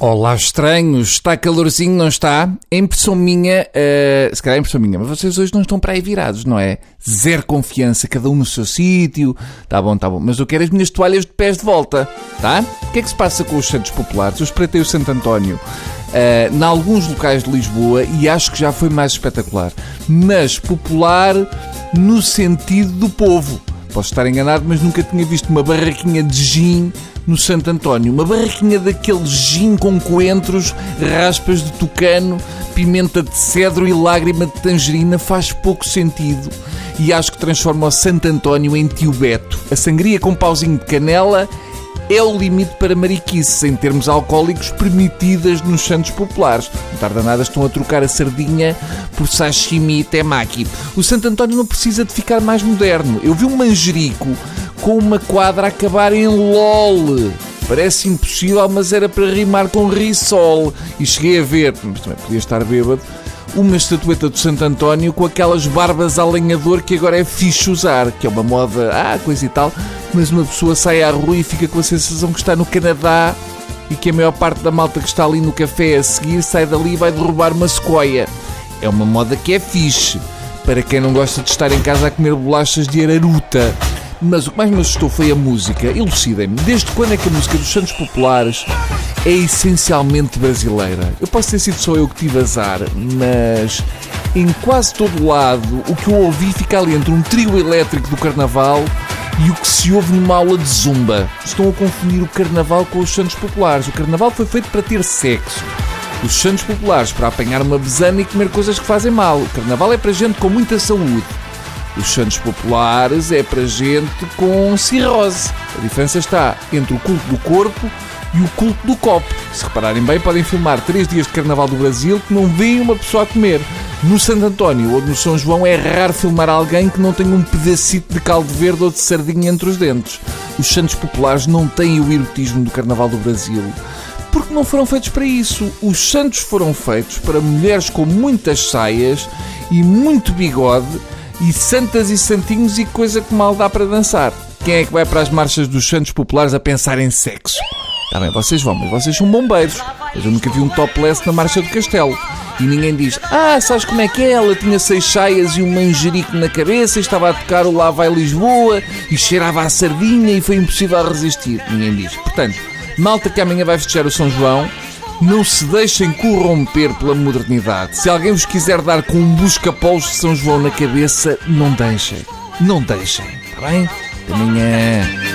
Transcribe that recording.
Olá, estranhos. Está calorzinho, não está? É impressão minha, uh, se calhar é impressão minha, mas vocês hoje não estão para aí virados, não é? Zero confiança, cada um no seu sítio. Tá bom, tá bom. Mas eu quero as minhas toalhas de pés de volta, tá? O que é que se passa com os Santos Populares? Eu espreitei o Santo António uh, em alguns locais de Lisboa e acho que já foi mais espetacular. Mas popular no sentido do povo. Posso estar enganado, mas nunca tinha visto uma barraquinha de gin no Santo António. Uma barraquinha daquele gin com coentros, raspas de tucano, pimenta de cedro e lágrima de tangerina faz pouco sentido. E acho que transforma o Santo António em tio Beto. A sangria com pauzinho de canela é o limite para mariquices em termos alcoólicos permitidas nos santos populares. Não tarda nada, estão a trocar a sardinha por sashimi e temaki. O Santo António não precisa de ficar mais moderno. Eu vi um manjerico com uma quadra a acabar em LOL. Parece impossível, mas era para rimar com risol. E cheguei a ver, mas também podia estar bêbado, uma estatueta do Santo António com aquelas barbas a lenhador que agora é fixe usar, que é uma moda, ah, coisa e tal, mas uma pessoa sai à rua e fica com a sensação que está no Canadá e que a maior parte da malta que está ali no café a seguir sai dali e vai derrubar uma sequoia. É uma moda que é fixe, para quem não gosta de estar em casa a comer bolachas de araruta. Mas o que mais me assustou foi a música. Elucidem-me, desde quando é que a música dos Santos Populares é essencialmente brasileira? Eu posso ter sido só eu que tive azar, mas em quase todo lado o que eu ouvi fica ali entre um trio elétrico do carnaval e o que se ouve numa aula de zumba. Estão a confundir o carnaval com os Santos Populares. O carnaval foi feito para ter sexo. Os Santos Populares para apanhar uma besana e comer coisas que fazem mal. O carnaval é para gente com muita saúde. Os santos populares é para gente com cirrose. A diferença está entre o culto do corpo e o culto do copo. Se repararem bem, podem filmar três dias de Carnaval do Brasil que não veem uma pessoa a comer. No Santo António ou no São João é raro filmar alguém que não tenha um pedacito de caldo verde ou de sardinha entre os dentes. Os santos populares não têm o erotismo do Carnaval do Brasil. Porque não foram feitos para isso. Os santos foram feitos para mulheres com muitas saias e muito bigode e santas e santinhos e coisa que mal dá para dançar. Quem é que vai para as marchas dos santos populares a pensar em sexo? Está bem, vocês vão, mas vocês são bombeiros. Eu nunca vi um topless na marcha do castelo. E ninguém diz, ah, sabes como é que é? Ela tinha seis chaias e um manjerico na cabeça e estava a tocar o Lá Vai Lisboa e cheirava a sardinha e foi impossível resistir. Ninguém diz. Portanto, malta que amanhã vai festejar o São João, não se deixem corromper pela modernidade. Se alguém vos quiser dar com um busca-polos de São João na cabeça, não deixem. Não deixem, está bem? Até amanhã.